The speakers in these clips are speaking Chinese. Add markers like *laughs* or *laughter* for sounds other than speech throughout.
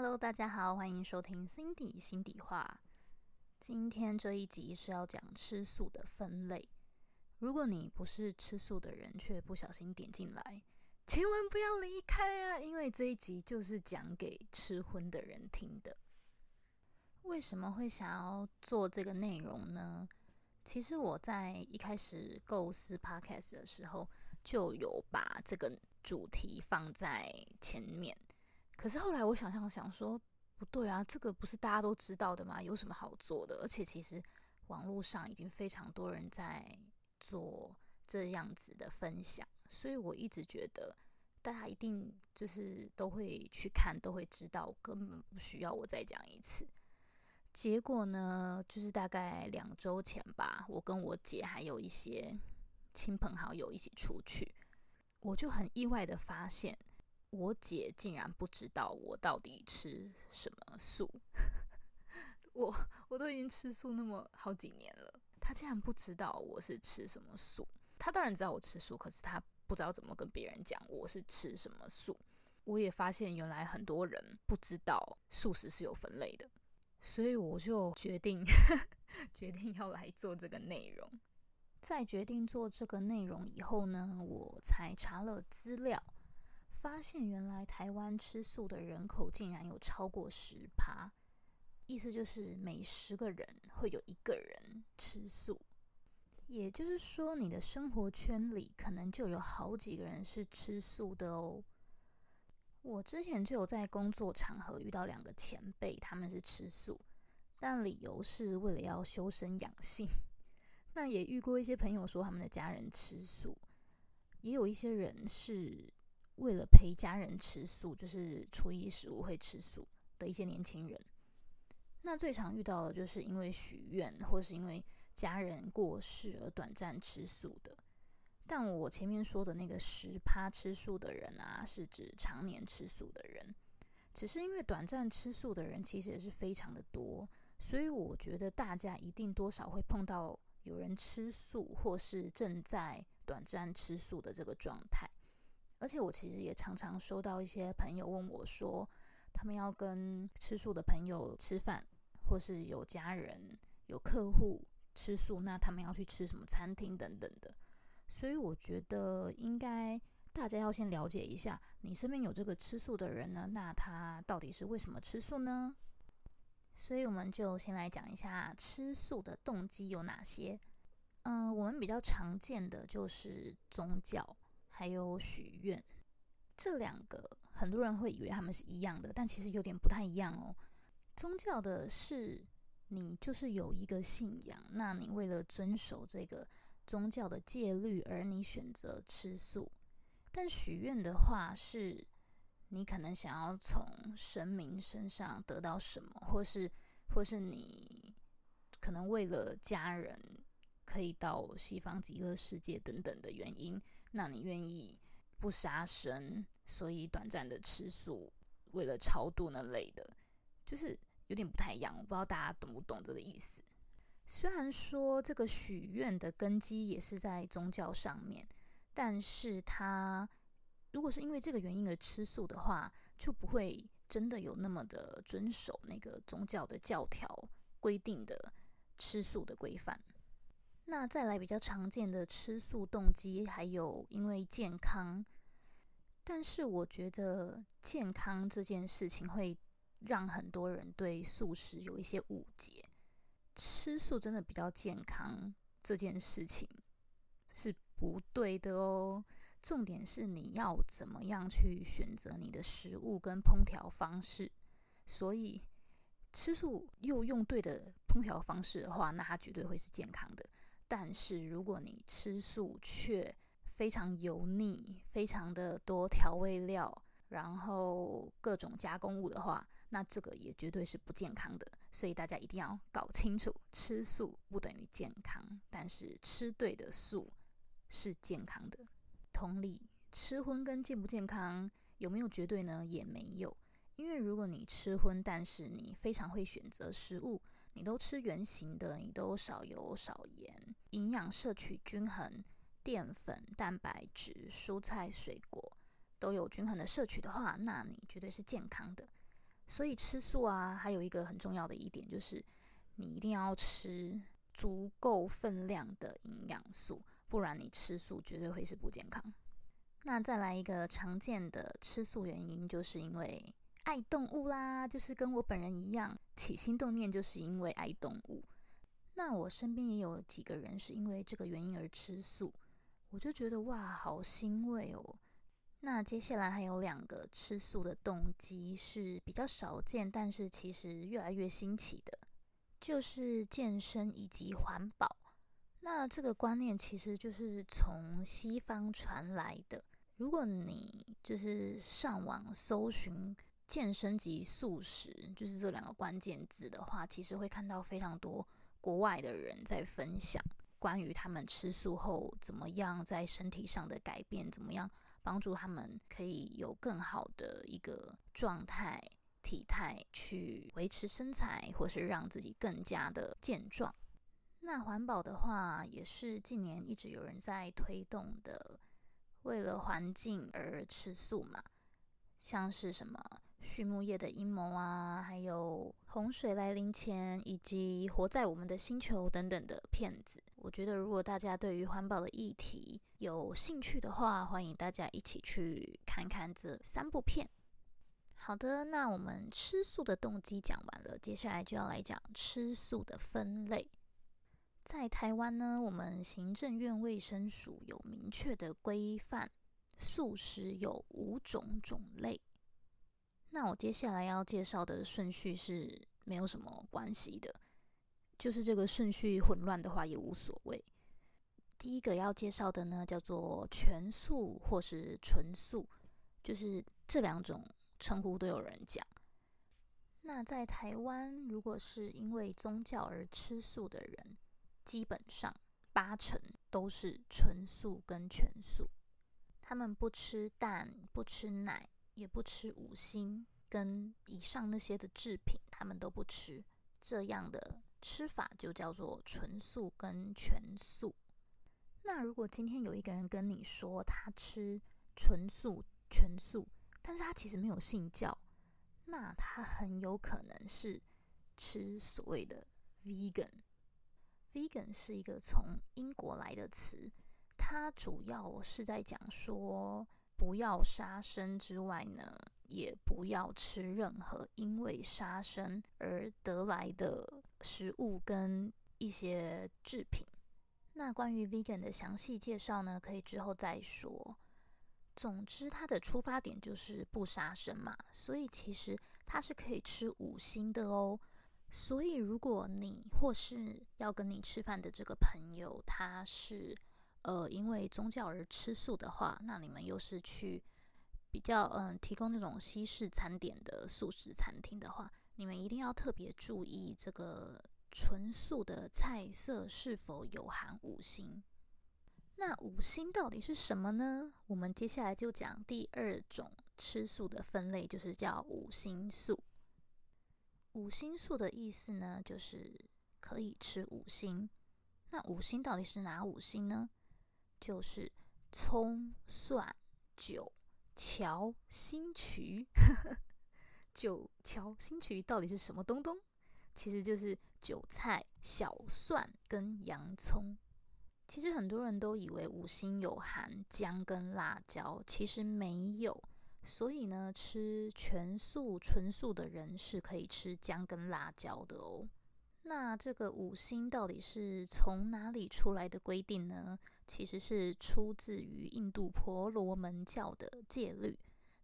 Hello，大家好，欢迎收听 Cindy 心底话。今天这一集是要讲吃素的分类。如果你不是吃素的人，却不小心点进来，千万不要离开啊！因为这一集就是讲给吃荤的人听的。为什么会想要做这个内容呢？其实我在一开始构思 Podcast 的时候，就有把这个主题放在前面。可是后来我想想想说，不对啊，这个不是大家都知道的吗？有什么好做的？而且其实网络上已经非常多人在做这样子的分享，所以我一直觉得大家一定就是都会去看，都会知道，根本不需要我再讲一次。结果呢，就是大概两周前吧，我跟我姐还有一些亲朋好友一起出去，我就很意外的发现。我姐竟然不知道我到底吃什么素，我我都已经吃素那么好几年了，她竟然不知道我是吃什么素。她当然知道我吃素，可是她不知道怎么跟别人讲我是吃什么素。我也发现原来很多人不知道素食是有分类的，所以我就决定 *laughs* 决定要来做这个内容。在决定做这个内容以后呢，我才查了资料。发现原来台湾吃素的人口竟然有超过十趴，意思就是每十个人会有一个人吃素，也就是说你的生活圈里可能就有好几个人是吃素的哦。我之前就有在工作场合遇到两个前辈，他们是吃素，但理由是为了要修身养性。*laughs* 那也遇过一些朋友说他们的家人吃素，也有一些人是。为了陪家人吃素，就是初一十五会吃素的一些年轻人，那最常遇到的就是因为许愿或是因为家人过世而短暂吃素的。但我前面说的那个十趴吃素的人啊，是指常年吃素的人，只是因为短暂吃素的人其实也是非常的多，所以我觉得大家一定多少会碰到有人吃素或是正在短暂吃素的这个状态。而且我其实也常常收到一些朋友问我说，他们要跟吃素的朋友吃饭，或是有家人、有客户吃素，那他们要去吃什么餐厅等等的。所以我觉得应该大家要先了解一下，你身边有这个吃素的人呢，那他到底是为什么吃素呢？所以我们就先来讲一下吃素的动机有哪些。嗯，我们比较常见的就是宗教。还有许愿，这两个很多人会以为他们是一样的，但其实有点不太一样哦。宗教的是你就是有一个信仰，那你为了遵守这个宗教的戒律而你选择吃素。但许愿的话，是你可能想要从神明身上得到什么，或是或是你可能为了家人可以到西方极乐世界等等的原因。那你愿意不杀生，所以短暂的吃素，为了超度那类的，就是有点不太一样。我不知道大家懂不懂这个意思。虽然说这个许愿的根基也是在宗教上面，但是他如果是因为这个原因而吃素的话，就不会真的有那么的遵守那个宗教的教条规定的吃素的规范。那再来比较常见的吃素动机，还有因为健康，但是我觉得健康这件事情会让很多人对素食有一些误解。吃素真的比较健康这件事情是不对的哦。重点是你要怎么样去选择你的食物跟烹调方式。所以吃素又用对的烹调方式的话，那它绝对会是健康的。但是如果你吃素却非常油腻、非常的多调味料，然后各种加工物的话，那这个也绝对是不健康的。所以大家一定要搞清楚，吃素不等于健康，但是吃对的素是健康的。同理，吃荤跟健不健康有没有绝对呢？也没有，因为如果你吃荤，但是你非常会选择食物。你都吃圆形的，你都少油少盐，营养摄取均衡，淀粉、蛋白质、蔬菜、水果都有均衡的摄取的话，那你绝对是健康的。所以吃素啊，还有一个很重要的一点就是，你一定要吃足够分量的营养素，不然你吃素绝对会是不健康。那再来一个常见的吃素原因，就是因为爱动物啦，就是跟我本人一样，起心动念就是因为爱动物。那我身边也有几个人是因为这个原因而吃素，我就觉得哇，好欣慰哦。那接下来还有两个吃素的动机是比较少见，但是其实越来越兴起的，就是健身以及环保。那这个观念其实就是从西方传来的。如果你就是上网搜寻健身及素食，就是这两个关键字的话，其实会看到非常多国外的人在分享关于他们吃素后怎么样在身体上的改变，怎么样。帮助他们可以有更好的一个状态、体态去维持身材，或是让自己更加的健壮。那环保的话，也是近年一直有人在推动的，为了环境而吃素嘛，像是什么？畜牧业的阴谋啊，还有洪水来临前，以及活在我们的星球等等的片子。我觉得，如果大家对于环保的议题有兴趣的话，欢迎大家一起去看看这三部片。好的，那我们吃素的动机讲完了，接下来就要来讲吃素的分类。在台湾呢，我们行政院卫生署有明确的规范，素食有五种种类。那我接下来要介绍的顺序是没有什么关系的，就是这个顺序混乱的话也无所谓。第一个要介绍的呢，叫做全素或是纯素，就是这两种称呼都有人讲。那在台湾，如果是因为宗教而吃素的人，基本上八成都是纯素跟全素，他们不吃蛋，不吃奶。也不吃五星跟以上那些的制品，他们都不吃。这样的吃法就叫做纯素跟全素。那如果今天有一个人跟你说他吃纯素、全素，但是他其实没有信教，那他很有可能是吃所谓的 vegan。vegan 是一个从英国来的词，它主要是在讲说。不要杀生之外呢，也不要吃任何因为杀生而得来的食物跟一些制品。那关于 vegan 的详细介绍呢，可以之后再说。总之，它的出发点就是不杀生嘛，所以其实它是可以吃五星的哦。所以，如果你或是要跟你吃饭的这个朋友，他是。呃，因为宗教而吃素的话，那你们又是去比较嗯提供那种西式餐点的素食餐厅的话，你们一定要特别注意这个纯素的菜色是否有含五星。那五星到底是什么呢？我们接下来就讲第二种吃素的分类，就是叫五星素。五星素的意思呢，就是可以吃五星。那五星到底是哪五星呢？就是葱、蒜、韭、桥、新渠。*laughs* 韭、桥、新渠到底是什么东东？其实就是韭菜、小蒜跟洋葱。其实很多人都以为五星有含姜跟辣椒，其实没有。所以呢，吃全素、纯素的人是可以吃姜跟辣椒的哦。那这个五星到底是从哪里出来的规定呢？其实是出自于印度婆罗门教的戒律。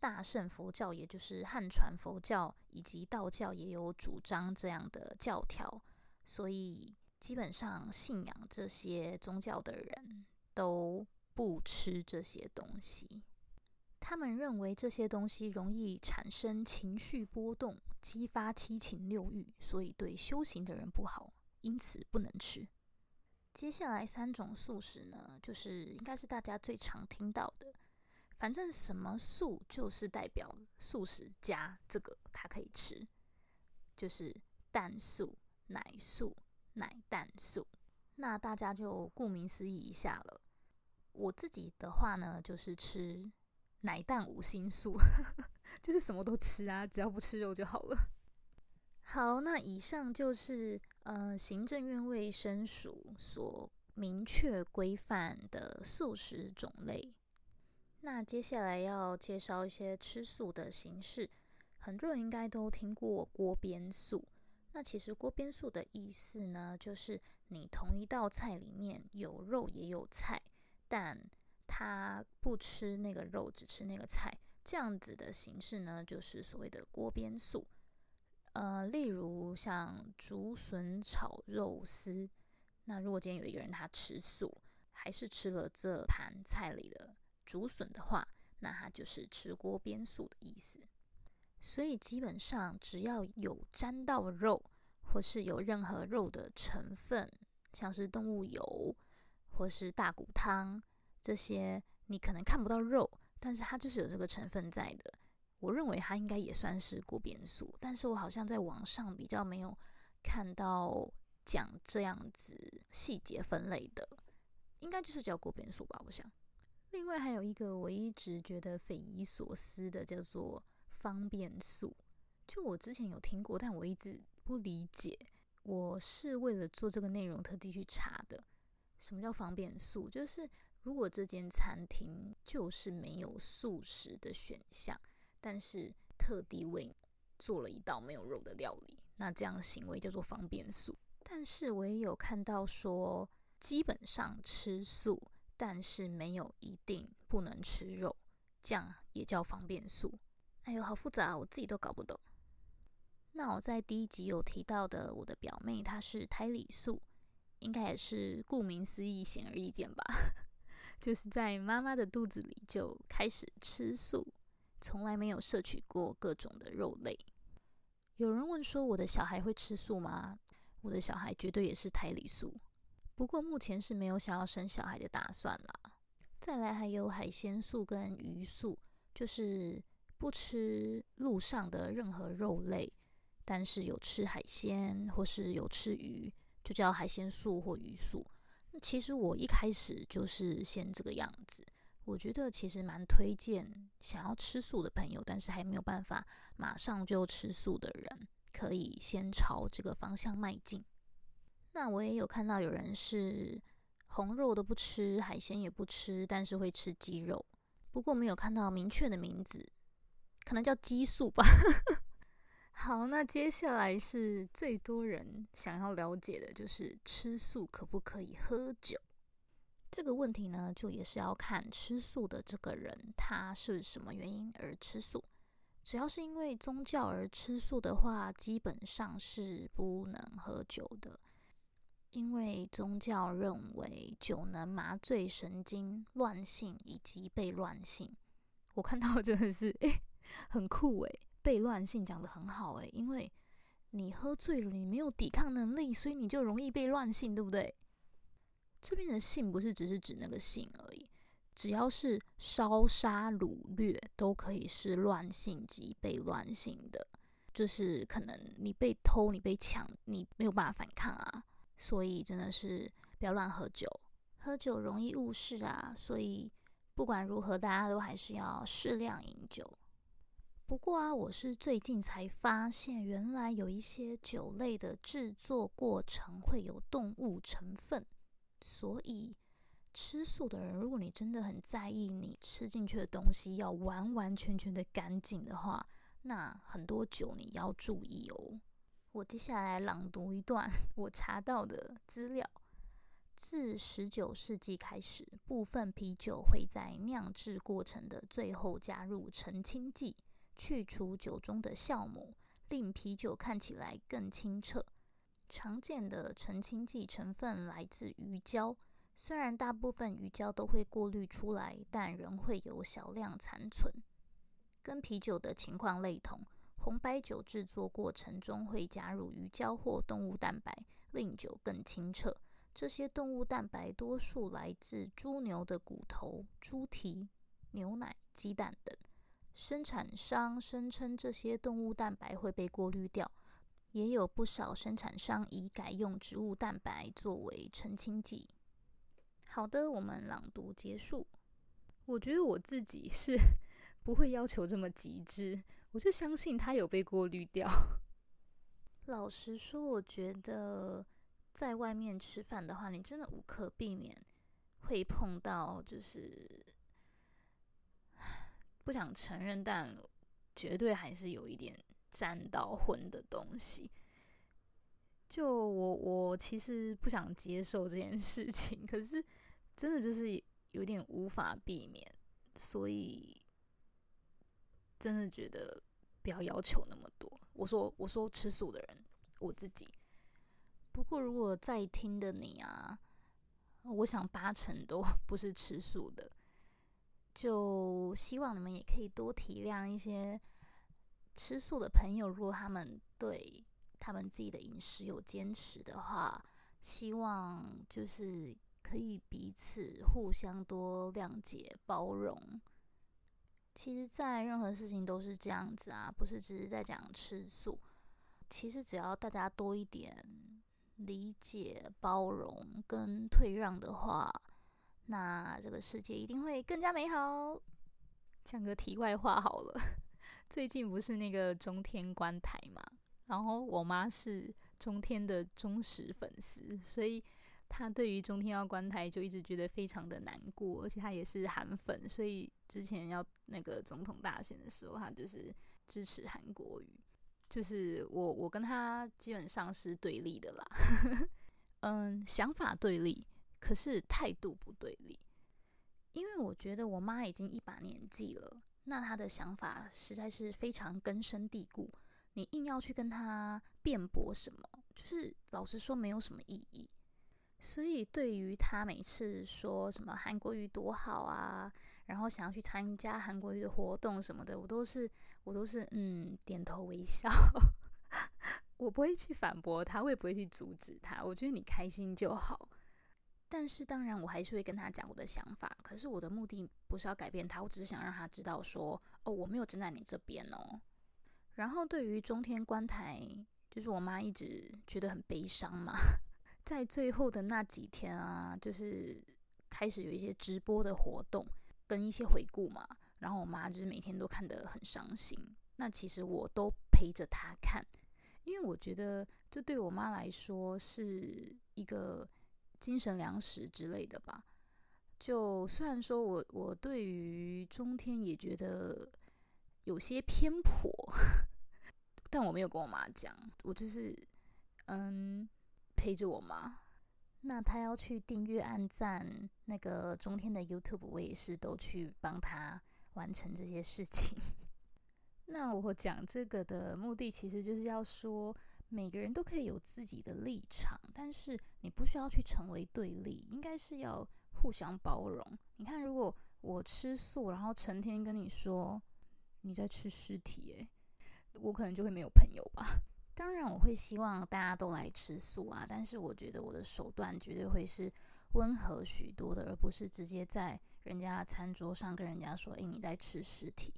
大乘佛教，也就是汉传佛教以及道教，也有主张这样的教条。所以基本上信仰这些宗教的人都不吃这些东西。他们认为这些东西容易产生情绪波动，激发七情六欲，所以对修行的人不好，因此不能吃。接下来三种素食呢，就是应该是大家最常听到的，反正什么素就是代表素食加这个它可以吃，就是蛋素、奶素、奶蛋素。那大家就顾名思义一下了。我自己的话呢，就是吃。奶蛋五星素，*laughs* 就是什么都吃啊，只要不吃肉就好了。好，那以上就是呃行政院卫生署所明确规范的素食种类。那接下来要介绍一些吃素的形式，很多人应该都听过锅边素。那其实锅边素的意思呢，就是你同一道菜里面有肉也有菜，但他不吃那个肉，只吃那个菜，这样子的形式呢，就是所谓的锅边素。呃，例如像竹笋炒肉丝，那如果今天有一个人他吃素，还是吃了这盘菜里的竹笋的话，那他就是吃锅边素的意思。所以基本上只要有沾到肉，或是有任何肉的成分，像是动物油或是大骨汤这些，你可能看不到肉，但是它就是有这个成分在的。我认为它应该也算是锅边素，但是我好像在网上比较没有看到讲这样子细节分类的，应该就是叫锅边素吧，我想。另外还有一个我一直觉得匪夷所思的，叫做。方便素，就我之前有听过，但我一直不理解。我是为了做这个内容特地去查的。什么叫方便素？就是如果这间餐厅就是没有素食的选项，但是特地为你做了一道没有肉的料理，那这样的行为叫做方便素。但是我也有看到说，基本上吃素，但是没有一定不能吃肉，这样也叫方便素。哎呦，好复杂，我自己都搞不懂。那我在第一集有提到的，我的表妹她是胎里素，应该也是顾名思义，显而易见吧？就是在妈妈的肚子里就开始吃素，从来没有摄取过各种的肉类。有人问说，我的小孩会吃素吗？我的小孩绝对也是胎里素，不过目前是没有想要生小孩的打算啦。再来还有海鲜素跟鱼素，就是。不吃路上的任何肉类，但是有吃海鲜或是有吃鱼，就叫海鲜素或鱼素。其实我一开始就是先这个样子。我觉得其实蛮推荐想要吃素的朋友，但是还没有办法马上就吃素的人，可以先朝这个方向迈进。那我也有看到有人是红肉都不吃，海鲜也不吃，但是会吃鸡肉，不过没有看到明确的名字。可能叫激素吧。*laughs* 好，那接下来是最多人想要了解的，就是吃素可不可以喝酒？这个问题呢，就也是要看吃素的这个人他是什么原因而吃素。只要是因为宗教而吃素的话，基本上是不能喝酒的，因为宗教认为酒能麻醉神经、乱性以及被乱性。我看到真的是诶。很酷诶，悖乱性讲的很好诶，因为你喝醉了，你没有抵抗能力，所以你就容易被乱性，对不对？这边的性不是只是指那个性而已，只要是烧杀掳掠都可以是乱性及被乱性的，就是可能你被偷、你被抢，你没有办法反抗啊，所以真的是不要乱喝酒，喝酒容易误事啊，所以不管如何，大家都还是要适量饮酒。不过啊，我是最近才发现，原来有一些酒类的制作过程会有动物成分，所以吃素的人，如果你真的很在意你吃进去的东西要完完全全的干净的话，那很多酒你要注意哦。我接下来朗读一段 *laughs* 我查到的资料：自十九世纪开始，部分啤酒会在酿制过程的最后加入澄清剂。去除酒中的酵母，令啤酒看起来更清澈。常见的澄清剂成分来自鱼胶，虽然大部分鱼胶都会过滤出来，但仍会有小量残存。跟啤酒的情况类同，红白酒制作过程中会加入鱼胶或动物蛋白，令酒更清澈。这些动物蛋白多数来自猪牛的骨头、猪蹄、牛奶、鸡蛋等。生产商声称这些动物蛋白会被过滤掉，也有不少生产商已改用植物蛋白作为澄清剂。好的，我们朗读结束。我觉得我自己是 *laughs* 不会要求这么极致，我就相信它有被过滤掉。*laughs* 老实说，我觉得在外面吃饭的话，你真的无可避免会碰到，就是不想承认，但绝对还是有一点沾到荤的东西。就我，我其实不想接受这件事情，可是真的就是有点无法避免，所以真的觉得不要要求那么多。我说，我说吃素的人，我自己。不过如果在听的你啊，我想八成都 *laughs* 不是吃素的，就希望你们也可以多体谅一些吃素的朋友，如果他们对。他们自己的饮食有坚持的话，希望就是可以彼此互相多谅解包容。其实，在任何事情都是这样子啊，不是只是在讲吃素。其实，只要大家多一点理解、包容跟退让的话，那这个世界一定会更加美好。讲个题外话好了，*laughs* 最近不是那个中天观台嘛？然后我妈是中天的忠实粉丝，所以她对于中天要关台就一直觉得非常的难过，而且她也是韩粉，所以之前要那个总统大选的时候，她就是支持韩国语。就是我我跟她基本上是对立的啦，*laughs* 嗯，想法对立，可是态度不对立，因为我觉得我妈已经一把年纪了，那她的想法实在是非常根深蒂固。你硬要去跟她辩驳什么，就是老实说没有什么意义。所以对于他每次说什么韩国语多好啊，然后想要去参加韩国语的活动什么的，我都是我都是嗯点头微笑，*laughs* 我不会去反驳他，我也不会去阻止他。我觉得你开心就好。但是当然我还是会跟他讲我的想法，可是我的目的不是要改变他，我只是想让他知道说哦我没有站在你这边哦。然后对于中天观台，就是我妈一直觉得很悲伤嘛，*laughs* 在最后的那几天啊，就是开始有一些直播的活动跟一些回顾嘛，然后我妈就是每天都看得很伤心。那其实我都陪着她看，因为我觉得这对我妈来说是一个精神粮食之类的吧。就虽然说我我对于中天也觉得有些偏颇。*laughs* 但我没有跟我妈讲，我就是嗯陪着我妈。那她要去订阅、按赞那个中天的 YouTube，我也是都去帮她完成这些事情。*laughs* 那我讲这个的目的，其实就是要说，每个人都可以有自己的立场，但是你不需要去成为对立，应该是要互相包容。你看，如果我吃素，然后成天跟你说你在吃尸体，诶。我可能就会没有朋友吧。当然，我会希望大家都来吃素啊。但是，我觉得我的手段绝对会是温和许多的，而不是直接在人家餐桌上跟人家说：“诶，你在吃尸体。”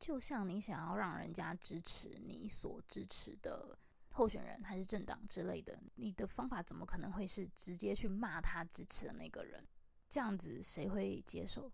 就像你想要让人家支持你所支持的候选人还是政党之类的，你的方法怎么可能会是直接去骂他支持的那个人？这样子谁会接受？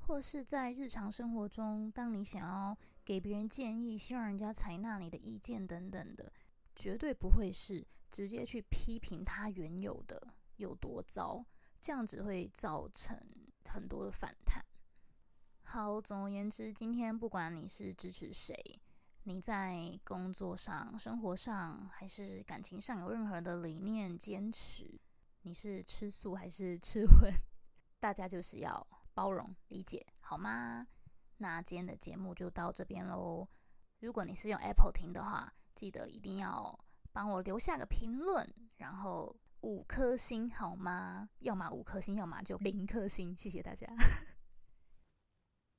或是在日常生活中，当你想要给别人建议，希望人家采纳你的意见等等的，绝对不会是直接去批评他原有的有多糟，这样子会造成很多的反弹。好，总而言之，今天不管你是支持谁，你在工作上、生活上还是感情上有任何的理念坚持，你是吃素还是吃荤，*laughs* 大家就是要。包容理解好吗？那今天的节目就到这边喽。如果你是用 Apple 听的话，记得一定要帮我留下个评论，然后五颗星好吗？要么五颗星，要么就零颗星。谢谢大家。